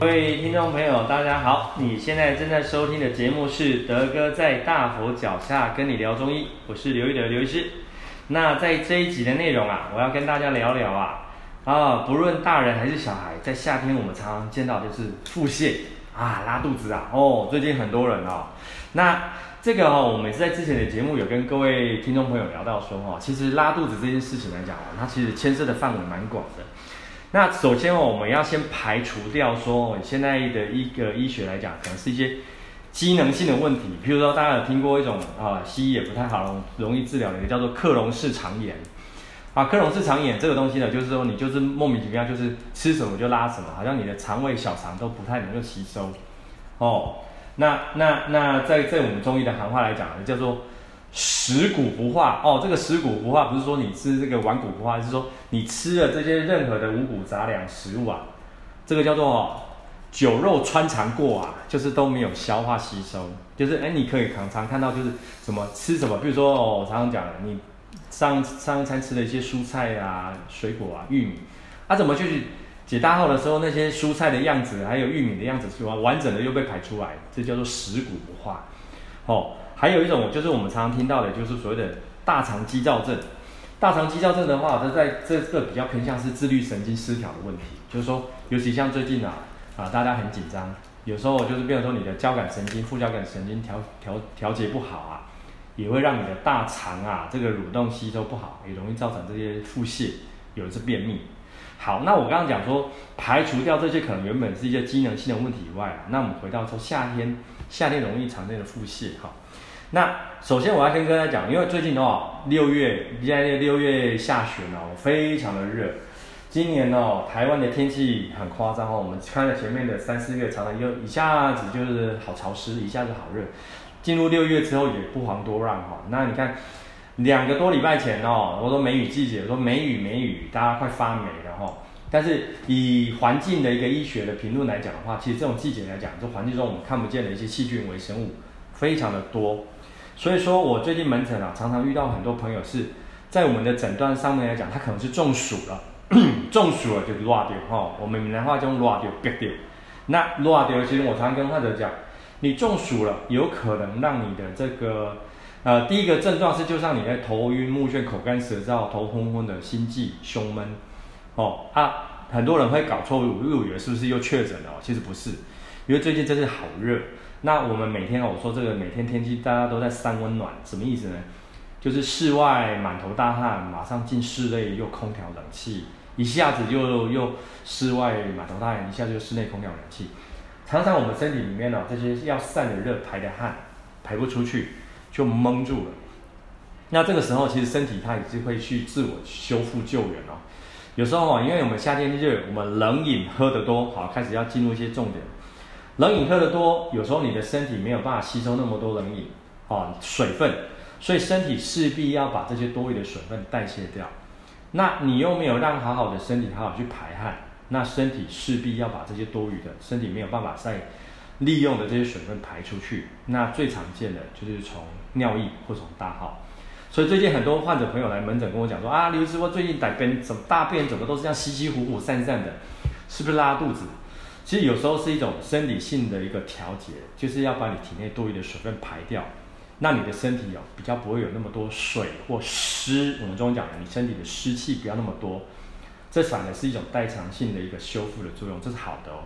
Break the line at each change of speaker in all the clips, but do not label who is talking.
各位听众朋友，大家好！你现在正在收听的节目是德哥在大佛脚下跟你聊中医，我是刘一德刘医师。那在这一集的内容啊，我要跟大家聊聊啊啊，不论大人还是小孩，在夏天我们常常见到就是腹泻啊、拉肚子啊。哦，最近很多人哦，那这个哦，我们是在之前的节目有跟各位听众朋友聊到说哈，其实拉肚子这件事情来讲哦，它其实牵涉的范围蛮广的。那首先，我们要先排除掉说，现在的一个医学来讲，可能是一些机能性的问题，比如说大家有听过一种啊，西医也不太好容易治疗的一个叫做克隆氏肠炎啊，克隆氏肠炎这个东西呢，就是说你就是莫名其妙就是吃什么就拉什么，好像你的肠胃小肠都不太能够吸收哦。那那那在在我们中医的行话来讲，叫做。食古不化哦，这个食古不化不是说你吃这个顽固不化，是说你吃了这些任何的五谷杂粮食物啊，这个叫做酒肉穿肠过啊，就是都没有消化吸收，就是哎，你可以常常看到就是什么吃什么，比如说哦，我常常讲的你上上一餐吃的一些蔬菜啊、水果啊、玉米，啊怎么去解大号的时候，那些蔬菜的样子还有玉米的样子是完，完整的又被排出来，这叫做食古不化，哦。还有一种就是我们常常听到的，就是所谓的大肠肌躁症。大肠肌躁症的话，它在这个比较偏向是自律神经失调的问题。就是说，尤其像最近啊啊，大家很紧张，有时候就是变成说你的交感神经、副交感神经调调调节不好啊，也会让你的大肠啊这个蠕动吸收不好，也容易造成这些腹泻，有的是便秘。好，那我刚刚讲说排除掉这些可能原本是一些机能性的问题以外啊，那我们回到说夏天，夏天容易常见的腹泻哈。那首先我要跟大家讲，因为最近哦，六月现在六月下旬哦，非常的热。今年哦，台湾的天气很夸张哦，我们看了前面的三四月，常常又一下子就是好潮湿，一下子好热。进入六月之后也不遑多让哈。那你看，两个多礼拜前哦，我说梅雨季节，说梅雨梅雨，大家快发霉了哈。但是以环境的一个医学的评论来讲的话，其实这种季节来讲，这环境中我们看不见的一些细菌微生物非常的多。所以说我最近门诊啊，常常遇到很多朋友是在我们的诊断上面来讲，他可能是中暑了，中暑了就热掉哈。我们闽南话叫热掉、憋掉。那热掉，其实我常跟患者讲，你中暑了，有可能让你的这个呃第一个症状是，就像你在头晕目眩、口干舌燥、头昏昏的、心悸、胸闷。哦啊，很多人会搞错误，误以为是不是又确诊了？其实不是，因为最近真是好热。那我们每天我说这个每天天气大家都在三温暖，什么意思呢？就是室外满头大汗，马上进室内又空调冷气，一下子就又室外满头大汗，一下就室内空调冷气，常常我们身体里面呢这些要散的热排的汗排不出去，就蒙住了。那这个时候其实身体它也是会去自我修复救援哦。有时候啊，因为我们夏天热，我们冷饮喝得多，好，开始要进入一些重点。冷饮喝得多，有时候你的身体没有办法吸收那么多冷饮啊水分，所以身体势必要把这些多余的水分代谢掉。那你又没有让好好的身体好好去排汗，那身体势必要把这些多余的身体没有办法再利用的这些水分排出去。那最常见的就是从尿液或从大号。所以最近很多患者朋友来门诊跟我讲说啊，刘师，傅最近大便怎么大便怎么都是这样稀稀糊糊散散的，是不是拉肚子？其实有时候是一种生理性的一个调节，就是要把你体内多余的水分排掉，那你的身体有比较不会有那么多水或湿。我们中医讲的，你身体的湿气不要那么多，这反而是一种代偿性的一个修复的作用，这是好的哦。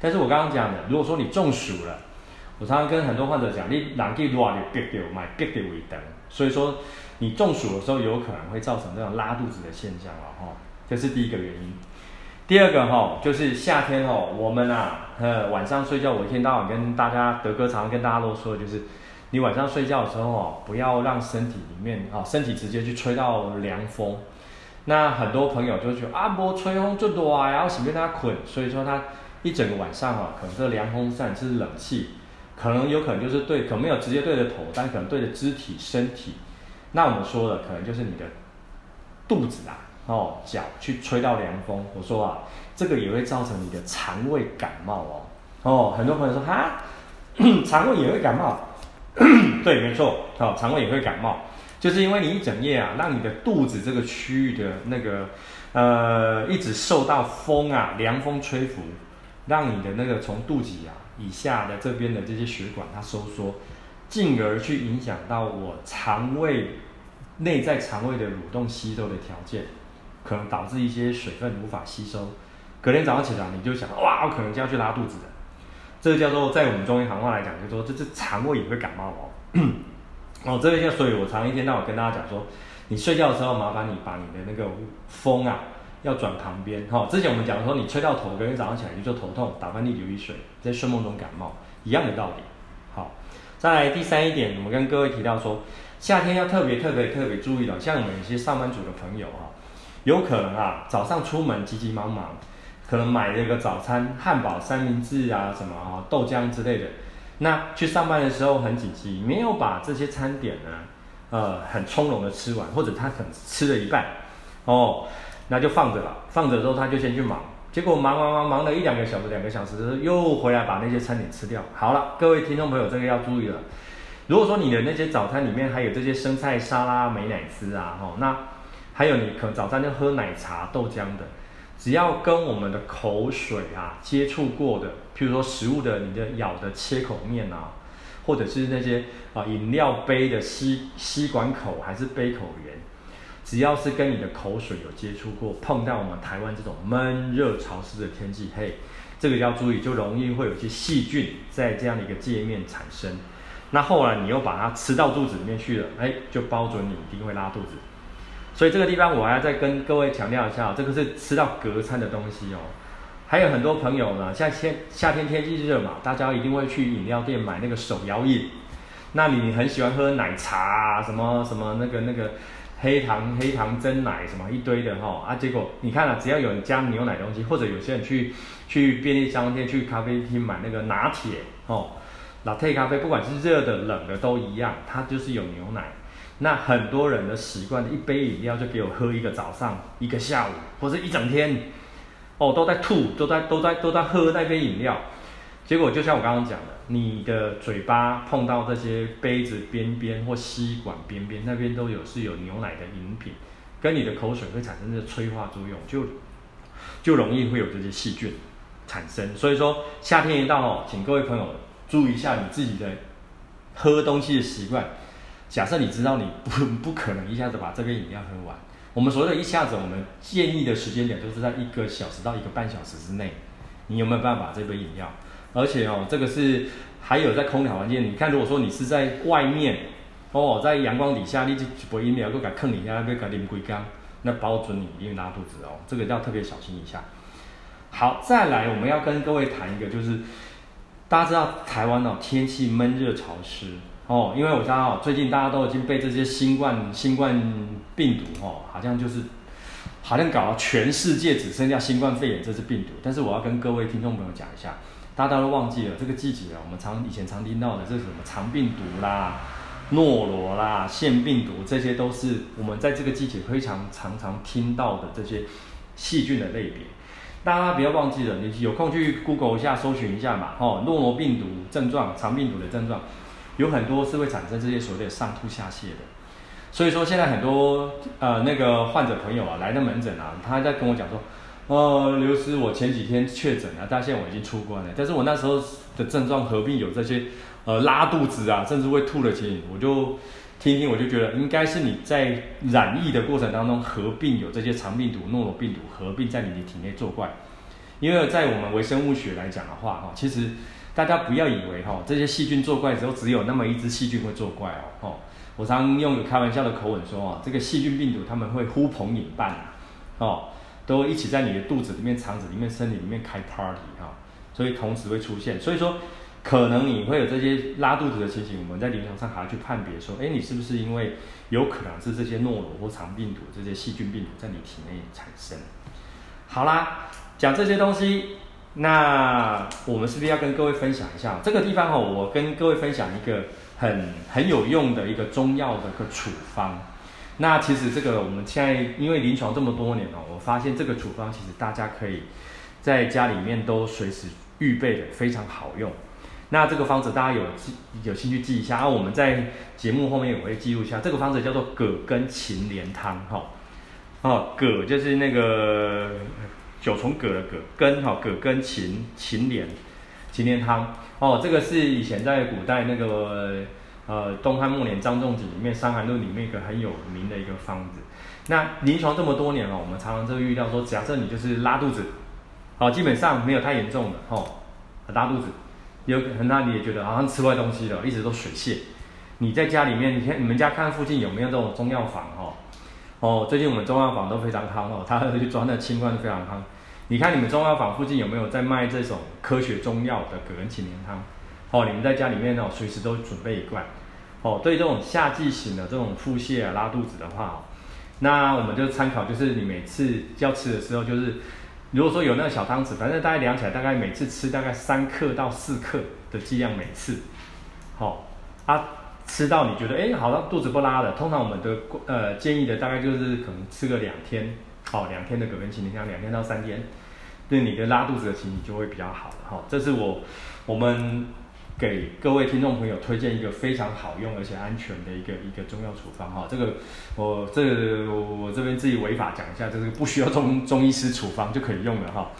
但是我刚刚讲的，如果说你中暑了，我常常跟很多患者讲，你冷气热就憋掉，买憋掉为等。所以说你中暑的时候，有可能会造成这种拉肚子的现象了哈，这是第一个原因。第二个哈，就是夏天哦，我们啊，呃，晚上睡觉，我一天到晚跟大家德哥常跟大家都说，就是你晚上睡觉的时候哦，不要让身体里面啊，身体直接去吹到凉风。那很多朋友就觉得啊，不吹风就多啊，然后随便他困，所以说他一整个晚上啊，可能这凉风扇是冷气，可能有可能就是对，可能没有直接对着头，但可能对着肢体身体。那我们说的可能就是你的肚子啊。哦，脚去吹到凉风，我说啊，这个也会造成你的肠胃感冒哦。哦，很多朋友说哈，肠胃也会感冒，对，没错，哦，肠胃也会感冒，就是因为你一整夜啊，让你的肚子这个区域的那个呃，一直受到风啊，凉风吹拂，让你的那个从肚脐啊以下的这边的这些血管它收缩，进而去影响到我肠胃内在肠胃的蠕动吸收的条件，可能导致一些水分无法吸收。隔天早上起床你就想，哇，我可能就要去拉肚子了。这个叫做在我们中医行话来讲，就是说这这肠胃也会感冒哦。哦，这个就所以我常一天到晚跟大家讲说，你睡觉的时候麻烦你把你的那个风啊要转旁边哈、哦。之前我们讲说你吹到头，隔天早上起来你就头痛，打喷嚏流鼻水，在睡梦中感冒一样的道理。好、哦，再来第三一点，我们跟各位提到说，夏天要特别特别特别注意了，像我们有些上班族的朋友哈、有可能啊早上出门急急忙忙。可能买了一个早餐，汉堡、三明治啊，什么啊，豆浆之类的。那去上班的时候很紧急，没有把这些餐点呢，呃，很从容的吃完，或者他可能吃了一半，哦，那就放着了。放着之后他就先去忙，结果忙忙忙忙了一两个小时，两个小时又回来把那些餐点吃掉。好了，各位听众朋友，这个要注意了。如果说你的那些早餐里面还有这些生菜沙拉、美乃滋啊，哦，那还有你可能早餐就喝奶茶、豆浆的。只要跟我们的口水啊接触过的，譬如说食物的你的咬的切口面啊，或者是那些啊饮料杯的吸吸管口还是杯口缘，只要是跟你的口水有接触过，碰到我们台湾这种闷热潮湿的天气，嘿，这个要注意，就容易会有一些细菌在这样的一个界面产生。那后来你又把它吃到肚子里面去了，哎，就包准你一定会拉肚子。所以这个地方我还要再跟各位强调一下，这个是吃到隔餐的东西哦。还有很多朋友呢，像夏夏天天气热嘛，大家一定会去饮料店买那个手摇饮。那你很喜欢喝奶茶啊，什么什么那个那个黑糖黑糖珍奶什么一堆的哈啊，结果你看啊，只要有人加牛奶东西，或者有些人去去便利商店、去咖啡厅买那个拿铁哦，Latte 咖啡，不管是热的冷的都一样，它就是有牛奶。那很多人的习惯，一杯饮料就给我喝一个早上、一个下午，或者一整天，哦，都在吐，都在都在都在喝那杯饮料。结果就像我刚刚讲的，你的嘴巴碰到这些杯子边边或吸管边边那边都有是有牛奶的饮品，跟你的口水会产生这个催化作用，就就容易会有这些细菌产生。所以说夏天一到哦，请各位朋友注意一下你自己的喝东西的习惯。假设你知道你不不可能一下子把这杯饮料喝完，我们所谓的一下子，我们建议的时间点都是在一个小时到一个半小时之内，你有没有办法这杯饮料？而且哦，这个是还有在空调环境，你看如果说你是在外面哦，在阳光底下，你这一杯饮料都给坑你一下，被给淋归缸，那保准你一定拉肚子哦，这个要特别小心一下。好，再来我们要跟各位谈一个，就是大家知道台湾哦，天气闷热潮湿。哦，因为我知道最近大家都已经被这些新冠新冠病毒哦，好像就是好像搞到全世界只剩下新冠肺炎这支病毒。但是我要跟各位听众朋友讲一下，大家都忘记了这个季节啊，我们常以前常听到的这是什么肠病毒啦、诺罗啦、腺病毒，这些都是我们在这个季节非常常常听到的这些细菌的类别。大家不要忘记了，你有空去 Google 一下，搜寻一下嘛。哦，诺罗病毒症状、肠病毒的症状。有很多是会产生这些所谓的上吐下泻的，所以说现在很多呃那个患者朋友啊来的门诊啊，他在跟我讲说，呃刘师，我前几天确诊了，但现在我已经出关了，但是我那时候的症状合并有这些呃拉肚子啊，甚至会吐的情形，我就听听我就觉得应该是你在染疫的过程当中合并有这些肠病毒、诺罗病毒合并在你的体内作怪，因为在我们微生物学来讲的话哈，其实。大家不要以为哈，这些细菌作怪的时候只有那么一只细菌会作怪哦。哦我常用开玩笑的口吻说啊，这个细菌病毒他们会呼朋引伴哦，都一起在你的肚子里面、肠子里面、身体里面开 party 哈，所以同时会出现。所以说，可能你会有这些拉肚子的情形，我们在临床上还要去判别说，哎，你是不是因为有可能是这些诺罗或肠病毒这些细菌病毒在你体内产生？好啦，讲这些东西。那我们是不是要跟各位分享一下这个地方哦？我跟各位分享一个很很有用的一个中药的一个处方。那其实这个我们现在因为临床这么多年哦，我发现这个处方其实大家可以在家里面都随时预备的非常好用。那这个方子大家有记有兴趣记一下啊？我们在节目后面也会记录一下。这个方子叫做葛根芩连汤哈。哦，葛就是那个。九重葛的葛根哈，葛根芩芩连芩连汤哦，这个是以前在古代那个呃东汉末年张仲景里面《伤寒论》里面一个很有名的一个方子。那临床这么多年了，我们常常就遇到说，假设你就是拉肚子，好，基本上没有太严重的哦，拉肚子，有可能那你也觉得好像吃坏东西了，一直都水泻。你在家里面，你看你们家看附近有没有这种中药房哦？哦，最近我们中药房都非常夯哦，他 去装的清冠都非常夯。你看你们中药房附近有没有在卖这种科学中药的葛根芩连汤？哦，你们在家里面哦，随时都准备一罐。哦，对这种夏季型的这种腹泻啊、拉肚子的话，那我们就参考，就是你每次要吃的时候，就是如果说有那个小汤匙，反正大概量起来，大概每次吃大概三克到四克的剂量每次。好，啊。吃到你觉得哎，好像肚子不拉了。通常我们的呃建议的大概就是可能吃个两天，好、两天的葛根芩连汤，两天到三天，对你的拉肚子的情形就会比较好了哈、这是我我们给各位听众朋友推荐一个非常好用而且安全的一个一个中药处方哈、这个我这我这边自己违法讲一下，就是不需要中中医师处方就可以用了哈、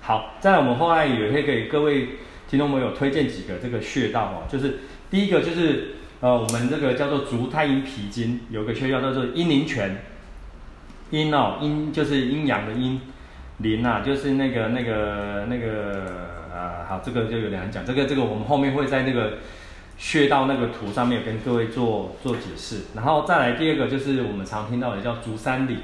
好，在我们后来也会给各位听众朋友推荐几个这个穴道哈、就是第一个就是。呃，我们这个叫做足太阴脾经，有个穴叫做阴陵泉。阴哦，阴就是阴阳的阴，陵啊就是那个那个那个呃，好，这个就有点难讲。这个这个我们后面会在那个穴道那个图上面跟各位做做解释。然后再来第二个就是我们常听到的叫足三里，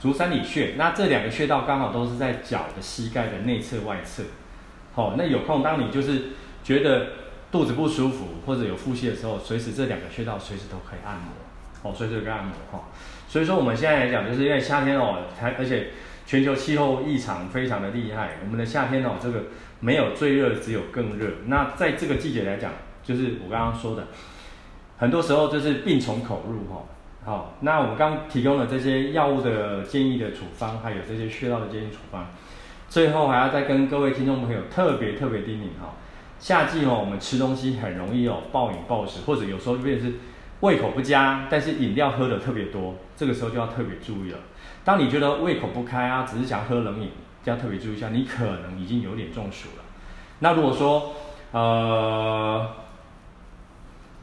足三里穴。那这两个穴道刚好都是在脚的膝盖的内侧外侧。好，那有空当你就是觉得。肚子不舒服或者有腹泻的时候，随时这两个穴道随时都可以按摩，哦，随时可以按摩哈。所以说我们现在来讲，就是因为夏天哦，还而且全球气候异常非常的厉害，我们的夏天哦，这个没有最热，只有更热。那在这个季节来讲，就是我刚刚说的，很多时候就是病从口入哈。好，那我们刚提供了这些药物的建议的处方，还有这些穴道的建议处方，最后还要再跟各位听众朋友特别特别叮咛哈。夏季哦，我们吃东西很容易哦暴饮暴食，或者有时候就变成是胃口不佳，但是饮料喝的特别多，这个时候就要特别注意了。当你觉得胃口不开啊，只是想喝冷饮，就要特别注意一下，你可能已经有点中暑了。那如果说呃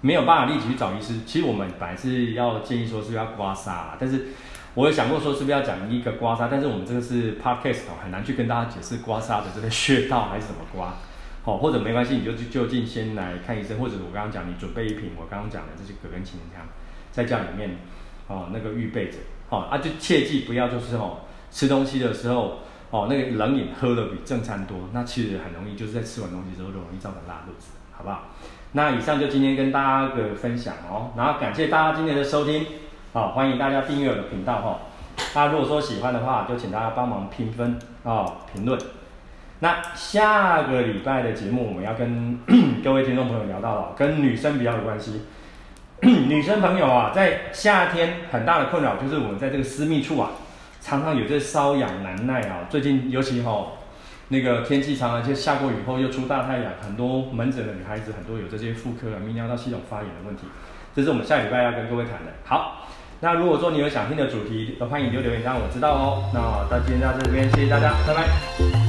没有办法立即去找医师，其实我们本来是要建议说是要刮痧啦，但是我有想过说是不是要讲一个刮痧，但是我们这个是 podcast 哦，很难去跟大家解释刮痧的这个穴道还是怎么刮。哦，或者没关系，你就就近先来看医生，或者我刚刚讲，你准备一瓶我刚刚讲的这些葛根芩连汤，在家里面，哦，那个预备着，哦啊，就切记不要就是哦，吃东西的时候，哦，那个冷饮喝的比正餐多，那其实很容易就是在吃完东西之后就容易造成拉肚子，好不好？那以上就今天跟大家的分享哦，然后感谢大家今天的收听，好、欢迎大家订阅我的频道哈，大、家如果说喜欢的话，就请大家帮忙评分啊、哦，评论。那下个礼拜的节目，我们要跟 各位听众朋友聊到了，跟女生比较有关系。女生朋友啊，在夏天很大的困扰就是我们在这个私密处啊，常常有这瘙痒难耐啊。最近尤其哈、那个天气常常就下过雨后又出大太阳，很多门诊的女孩子很多有这些妇科啊、泌尿道系统发炎的问题，这是我们下礼拜要跟各位谈的。好，那如果说你有想听的主题，都欢迎留留言让我知道哦。那到今天到这边，谢谢大家，拜拜。